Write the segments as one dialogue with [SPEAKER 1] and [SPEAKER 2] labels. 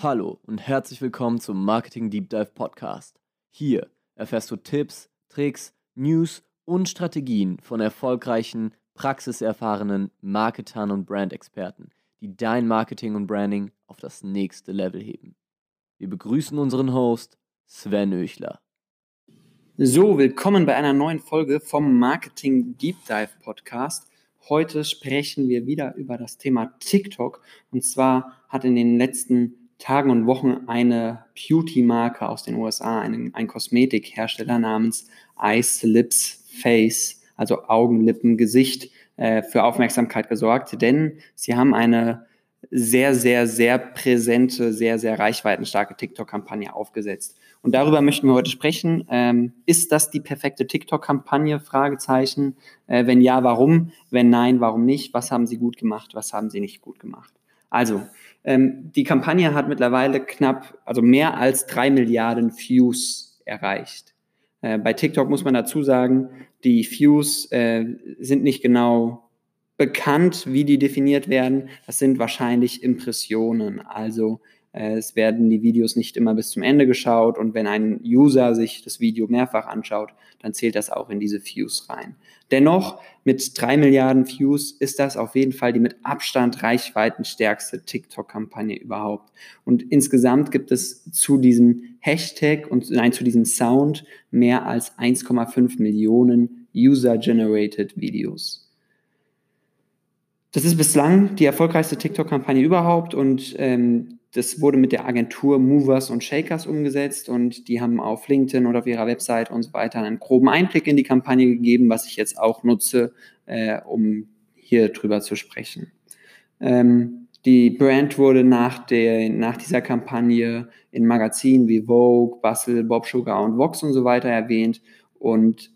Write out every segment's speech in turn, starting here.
[SPEAKER 1] Hallo und herzlich willkommen zum Marketing Deep Dive Podcast. Hier erfährst du Tipps, Tricks, News und Strategien von erfolgreichen, praxiserfahrenen Marketern und Brandexperten, die dein Marketing und Branding auf das nächste Level heben. Wir begrüßen unseren Host Sven Öchler.
[SPEAKER 2] So, willkommen bei einer neuen Folge vom Marketing Deep Dive Podcast. Heute sprechen wir wieder über das Thema TikTok. Und zwar hat in den letzten Tagen und Wochen eine Beauty-Marke aus den USA, ein, ein Kosmetikhersteller namens Eyes, Lips, Face, also Augen, Lippen, Gesicht, äh, für Aufmerksamkeit gesorgt, denn sie haben eine sehr, sehr, sehr präsente, sehr, sehr reichweitenstarke TikTok-Kampagne aufgesetzt. Und darüber möchten wir heute sprechen. Ähm, ist das die perfekte TikTok-Kampagne? Fragezeichen. Äh, wenn ja, warum? Wenn nein, warum nicht? Was haben sie gut gemacht? Was haben sie nicht gut gemacht? Also, ähm, die Kampagne hat mittlerweile knapp, also mehr als drei Milliarden Views erreicht. Äh, bei TikTok muss man dazu sagen, die Views äh, sind nicht genau bekannt, wie die definiert werden. Das sind wahrscheinlich Impressionen. Also es werden die Videos nicht immer bis zum Ende geschaut und wenn ein User sich das Video mehrfach anschaut, dann zählt das auch in diese Views rein. Dennoch, mit drei Milliarden Views ist das auf jeden Fall die mit Abstand reichweitenstärkste TikTok-Kampagne überhaupt. Und insgesamt gibt es zu diesem Hashtag und nein, zu diesem Sound mehr als 1,5 Millionen User-Generated Videos. Das ist bislang die erfolgreichste TikTok-Kampagne überhaupt und ähm, das wurde mit der Agentur Movers und Shakers umgesetzt und die haben auf LinkedIn oder auf ihrer Website und so weiter einen groben Einblick in die Kampagne gegeben, was ich jetzt auch nutze, äh, um hier drüber zu sprechen. Ähm, die Brand wurde nach, der, nach dieser Kampagne in Magazinen wie Vogue, Bustle, Bob Sugar und Vox und so weiter erwähnt und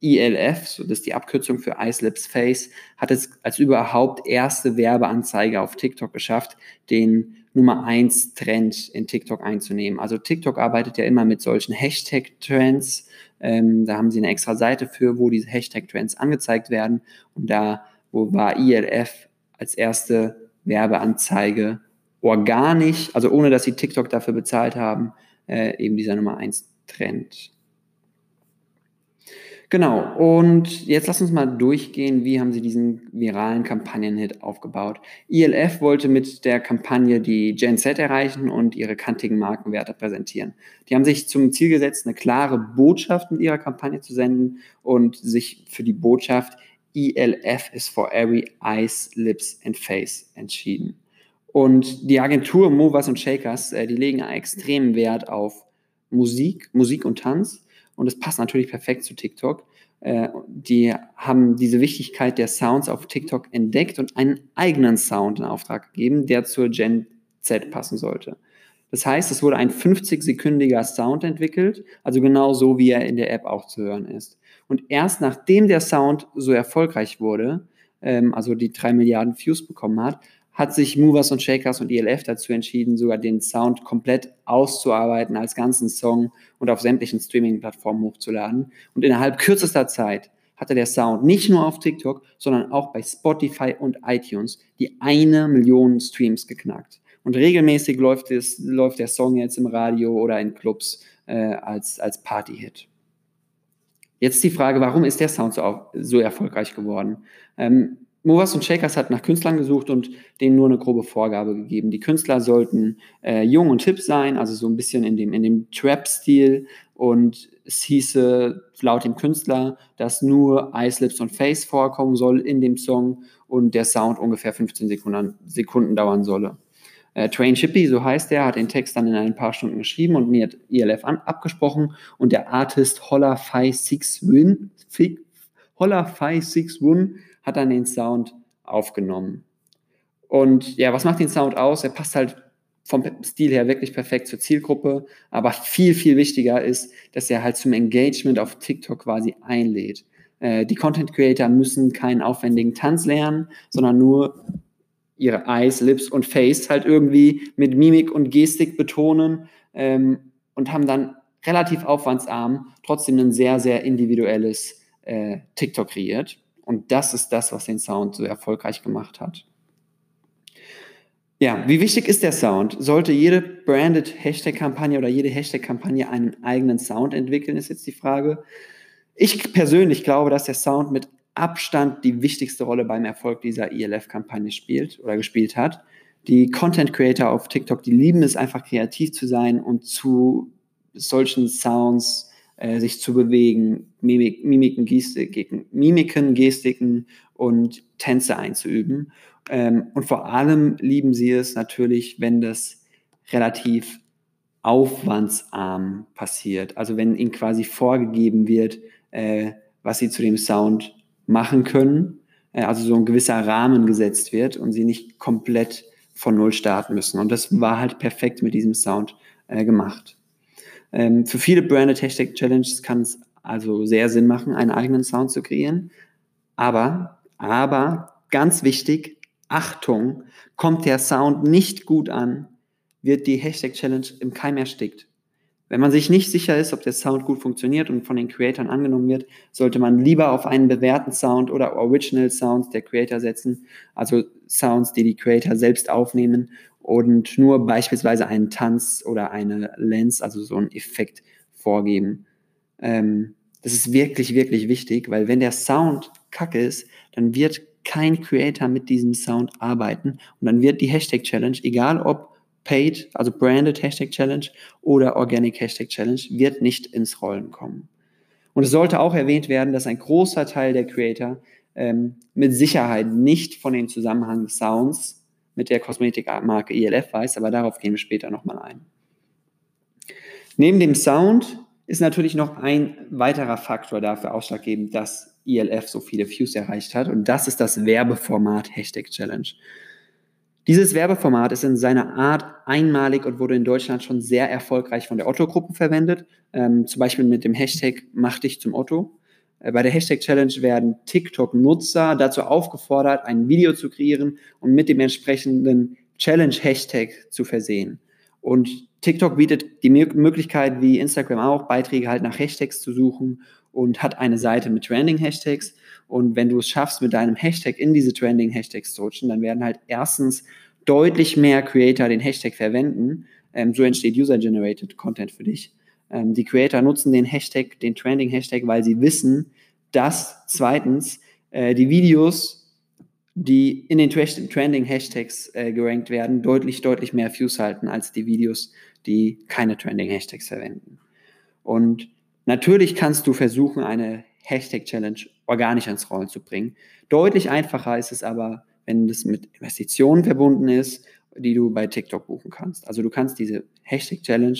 [SPEAKER 2] ELF, so das ist die Abkürzung für Ice Lips Face, hat es als überhaupt erste Werbeanzeige auf TikTok geschafft, den Nummer eins Trend in TikTok einzunehmen. Also TikTok arbeitet ja immer mit solchen Hashtag-Trends. Ähm, da haben sie eine extra Seite für, wo diese Hashtag-Trends angezeigt werden. Und da wo war ILF als erste Werbeanzeige organisch, also ohne dass sie TikTok dafür bezahlt haben, äh, eben dieser Nummer eins Trend. Genau, und jetzt lass uns mal durchgehen, wie haben sie diesen viralen Kampagnenhit aufgebaut. ILF wollte mit der Kampagne die Gen Z erreichen und ihre kantigen Markenwerte präsentieren. Die haben sich zum Ziel gesetzt, eine klare Botschaft mit ihrer Kampagne zu senden und sich für die Botschaft ELF is for every eyes, lips and face entschieden. Und die Agentur Movers und Shakers, äh, die legen einen extremen Wert auf Musik, Musik und Tanz und es passt natürlich perfekt zu TikTok. Äh, die haben diese Wichtigkeit der Sounds auf TikTok entdeckt und einen eigenen Sound in Auftrag gegeben, der zur Gen Z passen sollte. Das heißt, es wurde ein 50-sekündiger Sound entwickelt, also genau so, wie er in der App auch zu hören ist. Und erst nachdem der Sound so erfolgreich wurde, ähm, also die drei Milliarden Views bekommen hat, hat sich Movers und Shakers und ELF dazu entschieden, sogar den Sound komplett auszuarbeiten als ganzen Song und auf sämtlichen Streaming-Plattformen hochzuladen. Und innerhalb kürzester Zeit hatte der Sound nicht nur auf TikTok, sondern auch bei Spotify und iTunes die eine Million Streams geknackt. Und regelmäßig läuft, es, läuft der Song jetzt im Radio oder in Clubs äh, als, als Party-Hit. Jetzt die Frage, warum ist der Sound so, so erfolgreich geworden? Ähm, Movers und Shakers hat nach Künstlern gesucht und denen nur eine grobe Vorgabe gegeben. Die Künstler sollten äh, jung und hip sein, also so ein bisschen in dem, in dem Trap-Stil. Und es hieße laut dem Künstler, dass nur Ice Lips und Face vorkommen soll in dem Song und der Sound ungefähr 15 Sekunden, Sekunden dauern solle. Äh, Train Chippy, so heißt er, hat den Text dann in ein paar Stunden geschrieben und mir hat ELF an, abgesprochen und der Artist Holla Fi Six Win, Holla Fi Six Win hat dann den Sound aufgenommen. Und ja, was macht den Sound aus? Er passt halt vom Stil her wirklich perfekt zur Zielgruppe, aber viel, viel wichtiger ist, dass er halt zum Engagement auf TikTok quasi einlädt. Äh, die Content Creator müssen keinen aufwendigen Tanz lernen, sondern nur ihre Eyes, Lips und Face halt irgendwie mit Mimik und Gestik betonen ähm, und haben dann relativ aufwandsarm trotzdem ein sehr, sehr individuelles äh, TikTok kreiert. Und das ist das, was den Sound so erfolgreich gemacht hat. Ja, wie wichtig ist der Sound? Sollte jede branded Hashtag-Kampagne oder jede Hashtag-Kampagne einen eigenen Sound entwickeln, ist jetzt die Frage. Ich persönlich glaube, dass der Sound mit Abstand die wichtigste Rolle beim Erfolg dieser ELF-Kampagne spielt oder gespielt hat. Die Content Creator auf TikTok, die lieben es einfach kreativ zu sein und zu solchen Sounds äh, sich zu bewegen, Mimik, Mimiken, Gestiken, Mimiken, Gestiken und Tänze einzuüben. Ähm, und vor allem lieben sie es natürlich, wenn das relativ aufwandsarm passiert. Also wenn ihnen quasi vorgegeben wird, äh, was sie zu dem Sound machen können. Äh, also so ein gewisser Rahmen gesetzt wird und sie nicht komplett von Null starten müssen. Und das war halt perfekt mit diesem Sound äh, gemacht. Ähm, für viele Branded Hashtag Challenges kann es also sehr Sinn machen, einen eigenen Sound zu kreieren. Aber, aber ganz wichtig, Achtung, kommt der Sound nicht gut an, wird die Hashtag Challenge im Keim erstickt. Wenn man sich nicht sicher ist, ob der Sound gut funktioniert und von den Creatoren angenommen wird, sollte man lieber auf einen bewährten Sound oder Original Sounds der Creator setzen, also Sounds, die die Creator selbst aufnehmen und nur beispielsweise einen Tanz oder eine Lens, also so einen Effekt vorgeben. Ähm, das ist wirklich, wirklich wichtig, weil wenn der Sound kacke ist, dann wird kein Creator mit diesem Sound arbeiten und dann wird die Hashtag Challenge, egal ob paid, also branded Hashtag Challenge oder organic Hashtag Challenge, wird nicht ins Rollen kommen. Und es sollte auch erwähnt werden, dass ein großer Teil der Creator ähm, mit Sicherheit nicht von dem Zusammenhang Sounds mit der Kosmetikmarke ELF weiß, aber darauf gehen wir später nochmal ein. Neben dem Sound ist natürlich noch ein weiterer Faktor dafür ausschlaggebend, dass ELF so viele Views erreicht hat. Und das ist das Werbeformat Hashtag Challenge. Dieses Werbeformat ist in seiner Art einmalig und wurde in Deutschland schon sehr erfolgreich von der Otto-Gruppe verwendet. Ähm, zum Beispiel mit dem Hashtag Mach dich zum Otto. Äh, bei der Hashtag Challenge werden TikTok-Nutzer dazu aufgefordert, ein Video zu kreieren und mit dem entsprechenden Challenge-Hashtag zu versehen. Und TikTok bietet die Möglichkeit, wie Instagram auch, Beiträge halt nach Hashtags zu suchen und hat eine Seite mit Trending-Hashtags. Und wenn du es schaffst, mit deinem Hashtag in diese Trending-Hashtags zu rutschen, dann werden halt erstens deutlich mehr Creator den Hashtag verwenden. Ähm, so entsteht User-Generated Content für dich. Ähm, die Creator nutzen den Hashtag, den Trending-Hashtag, weil sie wissen, dass zweitens äh, die Videos, die in den Trending-Hashtags äh, gerankt werden, deutlich, deutlich mehr Views halten als die Videos, die keine Trending-Hashtags verwenden. Und Natürlich kannst du versuchen, eine Hashtag-Challenge organisch ins Rollen zu bringen. Deutlich einfacher ist es aber, wenn das mit Investitionen verbunden ist, die du bei TikTok buchen kannst. Also du kannst diese Hashtag-Challenge,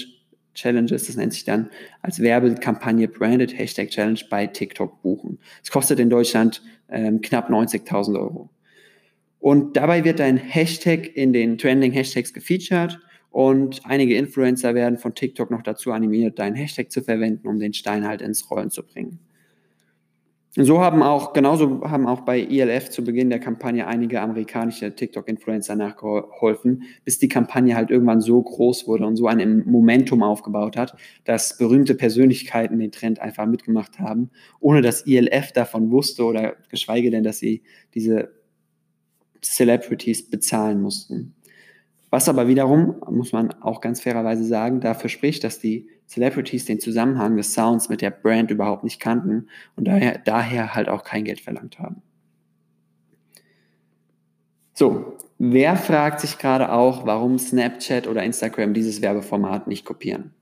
[SPEAKER 2] Challenges, das nennt sich dann als Werbekampagne Branded Hashtag Challenge bei TikTok buchen. Es kostet in Deutschland ähm, knapp 90.000 Euro. Und dabei wird dein Hashtag in den Trending Hashtags gefeatured und einige Influencer werden von TikTok noch dazu animiert, deinen Hashtag zu verwenden, um den Stein halt ins Rollen zu bringen. So haben auch, genauso haben auch bei ELF zu Beginn der Kampagne einige amerikanische TikTok-Influencer nachgeholfen, bis die Kampagne halt irgendwann so groß wurde und so ein Momentum aufgebaut hat, dass berühmte Persönlichkeiten den Trend einfach mitgemacht haben, ohne dass ELF davon wusste oder geschweige denn, dass sie diese Celebrities bezahlen mussten. Was aber wiederum, muss man auch ganz fairerweise sagen, dafür spricht, dass die Celebrities den Zusammenhang des Sounds mit der Brand überhaupt nicht kannten und daher, daher halt auch kein Geld verlangt haben. So, wer fragt sich gerade auch, warum Snapchat oder Instagram dieses Werbeformat nicht kopieren?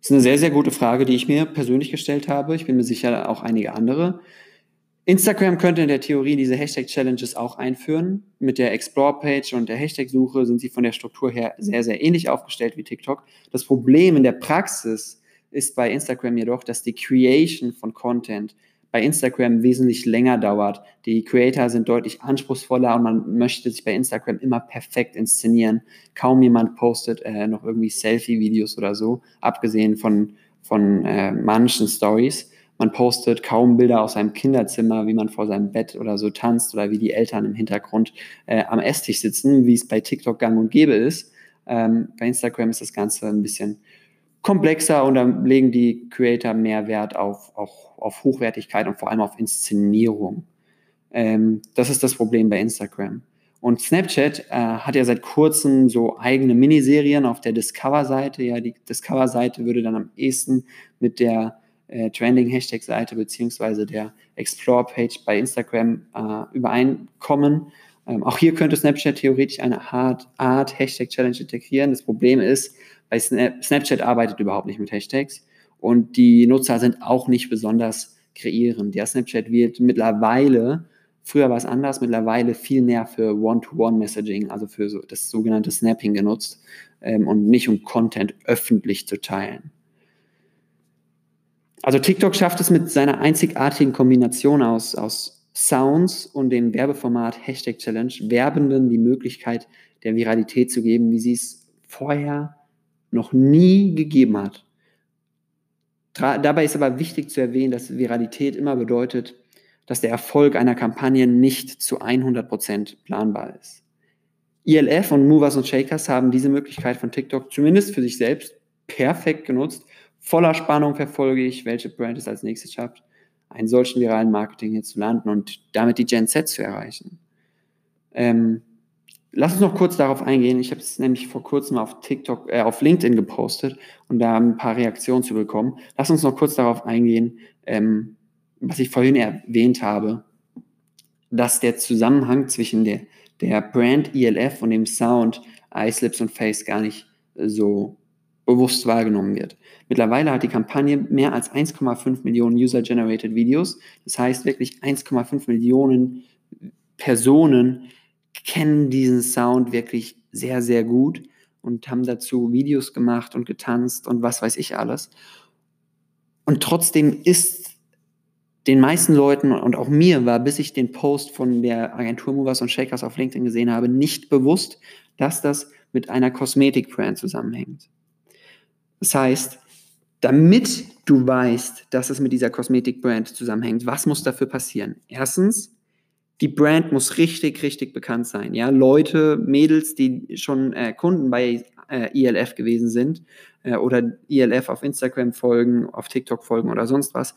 [SPEAKER 2] Das ist eine sehr, sehr gute Frage, die ich mir persönlich gestellt habe. Ich bin mir sicher auch einige andere. Instagram könnte in der Theorie diese Hashtag-Challenges auch einführen. Mit der Explore-Page und der Hashtag-Suche sind sie von der Struktur her sehr, sehr ähnlich aufgestellt wie TikTok. Das Problem in der Praxis ist bei Instagram jedoch, dass die Creation von Content bei Instagram wesentlich länger dauert. Die Creator sind deutlich anspruchsvoller und man möchte sich bei Instagram immer perfekt inszenieren. Kaum jemand postet äh, noch irgendwie Selfie-Videos oder so, abgesehen von, von äh, manchen Stories. Man postet kaum Bilder aus seinem Kinderzimmer, wie man vor seinem Bett oder so tanzt oder wie die Eltern im Hintergrund äh, am Esstisch sitzen, wie es bei TikTok gang und gäbe ist. Ähm, bei Instagram ist das Ganze ein bisschen komplexer und dann legen die Creator mehr Wert auf, auf, auf Hochwertigkeit und vor allem auf Inszenierung. Ähm, das ist das Problem bei Instagram. Und Snapchat äh, hat ja seit kurzem so eigene Miniserien auf der Discover-Seite. Ja, die Discover-Seite würde dann am ehesten mit der äh, Trending-Hashtag-Seite beziehungsweise der Explore-Page bei Instagram äh, übereinkommen. Ähm, auch hier könnte Snapchat theoretisch eine Art, Art Hashtag-Challenge integrieren. Das Problem ist, bei Snap Snapchat arbeitet überhaupt nicht mit Hashtags und die Nutzer sind auch nicht besonders kreierend. Ja, Snapchat wird mittlerweile Früher war es anders, mittlerweile viel mehr für One-to-One-Messaging, also für so das sogenannte Snapping genutzt ähm, und nicht um Content öffentlich zu teilen. Also TikTok schafft es mit seiner einzigartigen Kombination aus, aus Sounds und dem Werbeformat Hashtag Challenge Werbenden die Möglichkeit der Viralität zu geben, wie sie es vorher noch nie gegeben hat. Dabei ist aber wichtig zu erwähnen, dass Viralität immer bedeutet, dass der Erfolg einer Kampagne nicht zu 100% planbar ist. ILF und Movers und Shakers haben diese Möglichkeit von TikTok zumindest für sich selbst perfekt genutzt. Voller Spannung verfolge ich, welche Brand es als nächstes schafft, einen solchen viralen Marketing hier zu landen und damit die Gen Z zu erreichen. Ähm, lass uns noch kurz darauf eingehen. Ich habe es nämlich vor kurzem auf TikTok, äh, auf LinkedIn gepostet und da ein paar Reaktionen zu bekommen. Lass uns noch kurz darauf eingehen, ähm, was ich vorhin erwähnt habe, dass der Zusammenhang zwischen der, der Brand ELF und dem Sound Ice und Face gar nicht so bewusst wahrgenommen wird. Mittlerweile hat die Kampagne mehr als 1,5 Millionen User-Generated Videos. Das heißt wirklich 1,5 Millionen Personen kennen diesen Sound wirklich sehr, sehr gut und haben dazu Videos gemacht und getanzt und was weiß ich alles. Und trotzdem ist den meisten Leuten und auch mir war, bis ich den Post von der Agentur Movers und Shakers auf LinkedIn gesehen habe, nicht bewusst, dass das mit einer Kosmetikbrand zusammenhängt. Das heißt, damit du weißt, dass es mit dieser Kosmetikbrand zusammenhängt, was muss dafür passieren? Erstens, die Brand muss richtig, richtig bekannt sein. Ja, Leute, Mädels, die schon äh, Kunden bei äh, ILF gewesen sind äh, oder ILF auf Instagram folgen, auf TikTok folgen oder sonst was,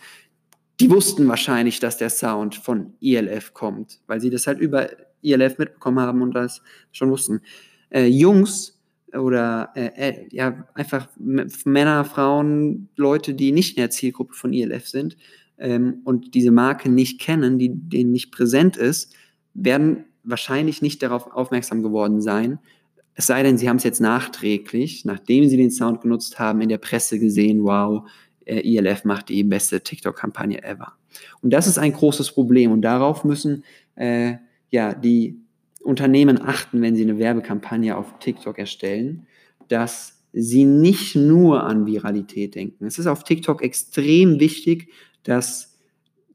[SPEAKER 2] die wussten wahrscheinlich, dass der Sound von ELF kommt, weil sie das halt über ELF mitbekommen haben und das schon wussten. Äh, Jungs oder äh, äh, ja, einfach Männer, Frauen, Leute, die nicht in der Zielgruppe von ELF sind ähm, und diese Marke nicht kennen, die denen nicht präsent ist, werden wahrscheinlich nicht darauf aufmerksam geworden sein. Es sei denn, sie haben es jetzt nachträglich, nachdem sie den Sound genutzt haben, in der Presse gesehen, wow, äh, ILF macht die beste TikTok-Kampagne ever. Und das ist ein großes Problem und darauf müssen äh, ja die Unternehmen achten, wenn sie eine Werbekampagne auf TikTok erstellen, dass sie nicht nur an Viralität denken. Es ist auf TikTok extrem wichtig, dass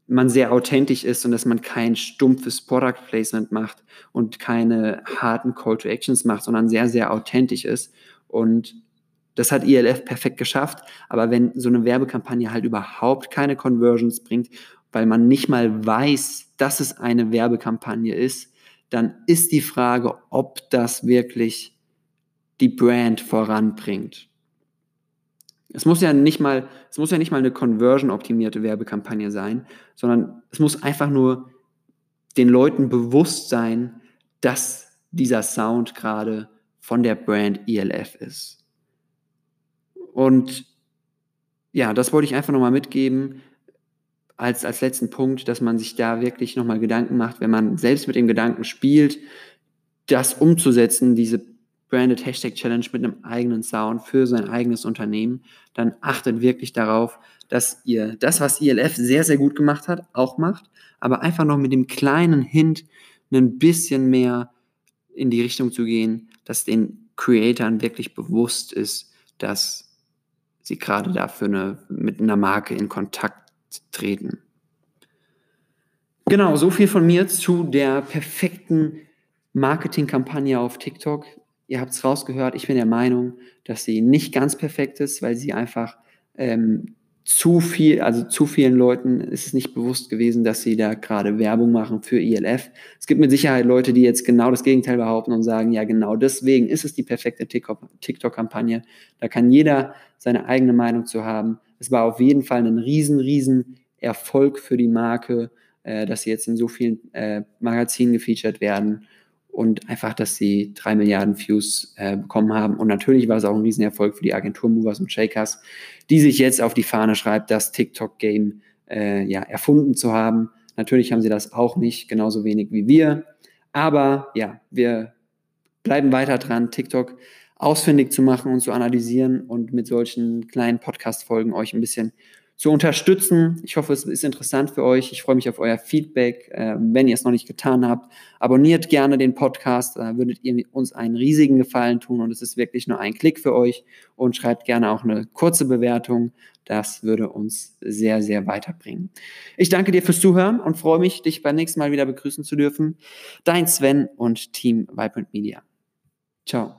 [SPEAKER 2] man sehr authentisch ist und dass man kein stumpfes Product Placement macht und keine harten Call to Actions macht, sondern sehr, sehr authentisch ist und das hat ILF perfekt geschafft. Aber wenn so eine Werbekampagne halt überhaupt keine Conversions bringt, weil man nicht mal weiß, dass es eine Werbekampagne ist, dann ist die Frage, ob das wirklich die Brand voranbringt. Es muss ja nicht mal, es muss ja nicht mal eine conversion-optimierte Werbekampagne sein, sondern es muss einfach nur den Leuten bewusst sein, dass dieser Sound gerade von der Brand ELF ist. Und ja, das wollte ich einfach nochmal mitgeben als, als letzten Punkt, dass man sich da wirklich nochmal Gedanken macht, wenn man selbst mit dem Gedanken spielt, das umzusetzen, diese Branded Hashtag Challenge mit einem eigenen Sound für sein eigenes Unternehmen, dann achtet wirklich darauf, dass ihr das, was ILF sehr, sehr gut gemacht hat, auch macht, aber einfach noch mit dem kleinen Hint ein bisschen mehr in die Richtung zu gehen, dass den Creatoren wirklich bewusst ist, dass sie gerade dafür eine, mit einer Marke in Kontakt treten. Genau, so viel von mir zu der perfekten Marketingkampagne auf TikTok. Ihr habt es rausgehört, ich bin der Meinung, dass sie nicht ganz perfekt ist, weil sie einfach ähm, zu viel, also zu vielen Leuten ist es nicht bewusst gewesen, dass sie da gerade Werbung machen für ILF. Es gibt mit Sicherheit Leute, die jetzt genau das Gegenteil behaupten und sagen, ja, genau deswegen ist es die perfekte TikTok-Kampagne. Da kann jeder seine eigene Meinung zu haben. Es war auf jeden Fall ein riesen, riesen Erfolg für die Marke, äh, dass sie jetzt in so vielen äh, Magazinen gefeatured werden. und einfach, dass sie drei Milliarden Views äh, bekommen haben. Und natürlich war es auch ein Riesenerfolg für die Agentur Movers und Shakers, die sich jetzt auf die Fahne schreibt, das TikTok-Game äh, ja, erfunden zu haben. Natürlich haben sie das auch nicht, genauso wenig wie wir. Aber ja, wir bleiben weiter dran, TikTok ausfindig zu machen und zu analysieren und mit solchen kleinen Podcast-Folgen euch ein bisschen zu unterstützen. Ich hoffe, es ist interessant für euch. Ich freue mich auf euer Feedback. Äh, wenn ihr es noch nicht getan habt, abonniert gerne den Podcast. Da würdet ihr uns einen riesigen Gefallen tun und es ist wirklich nur ein Klick für euch. Und schreibt gerne auch eine kurze Bewertung. Das würde uns sehr, sehr weiterbringen. Ich danke dir fürs Zuhören und freue mich, dich beim nächsten Mal wieder begrüßen zu dürfen. Dein Sven und Team Vibrant Media. Ciao.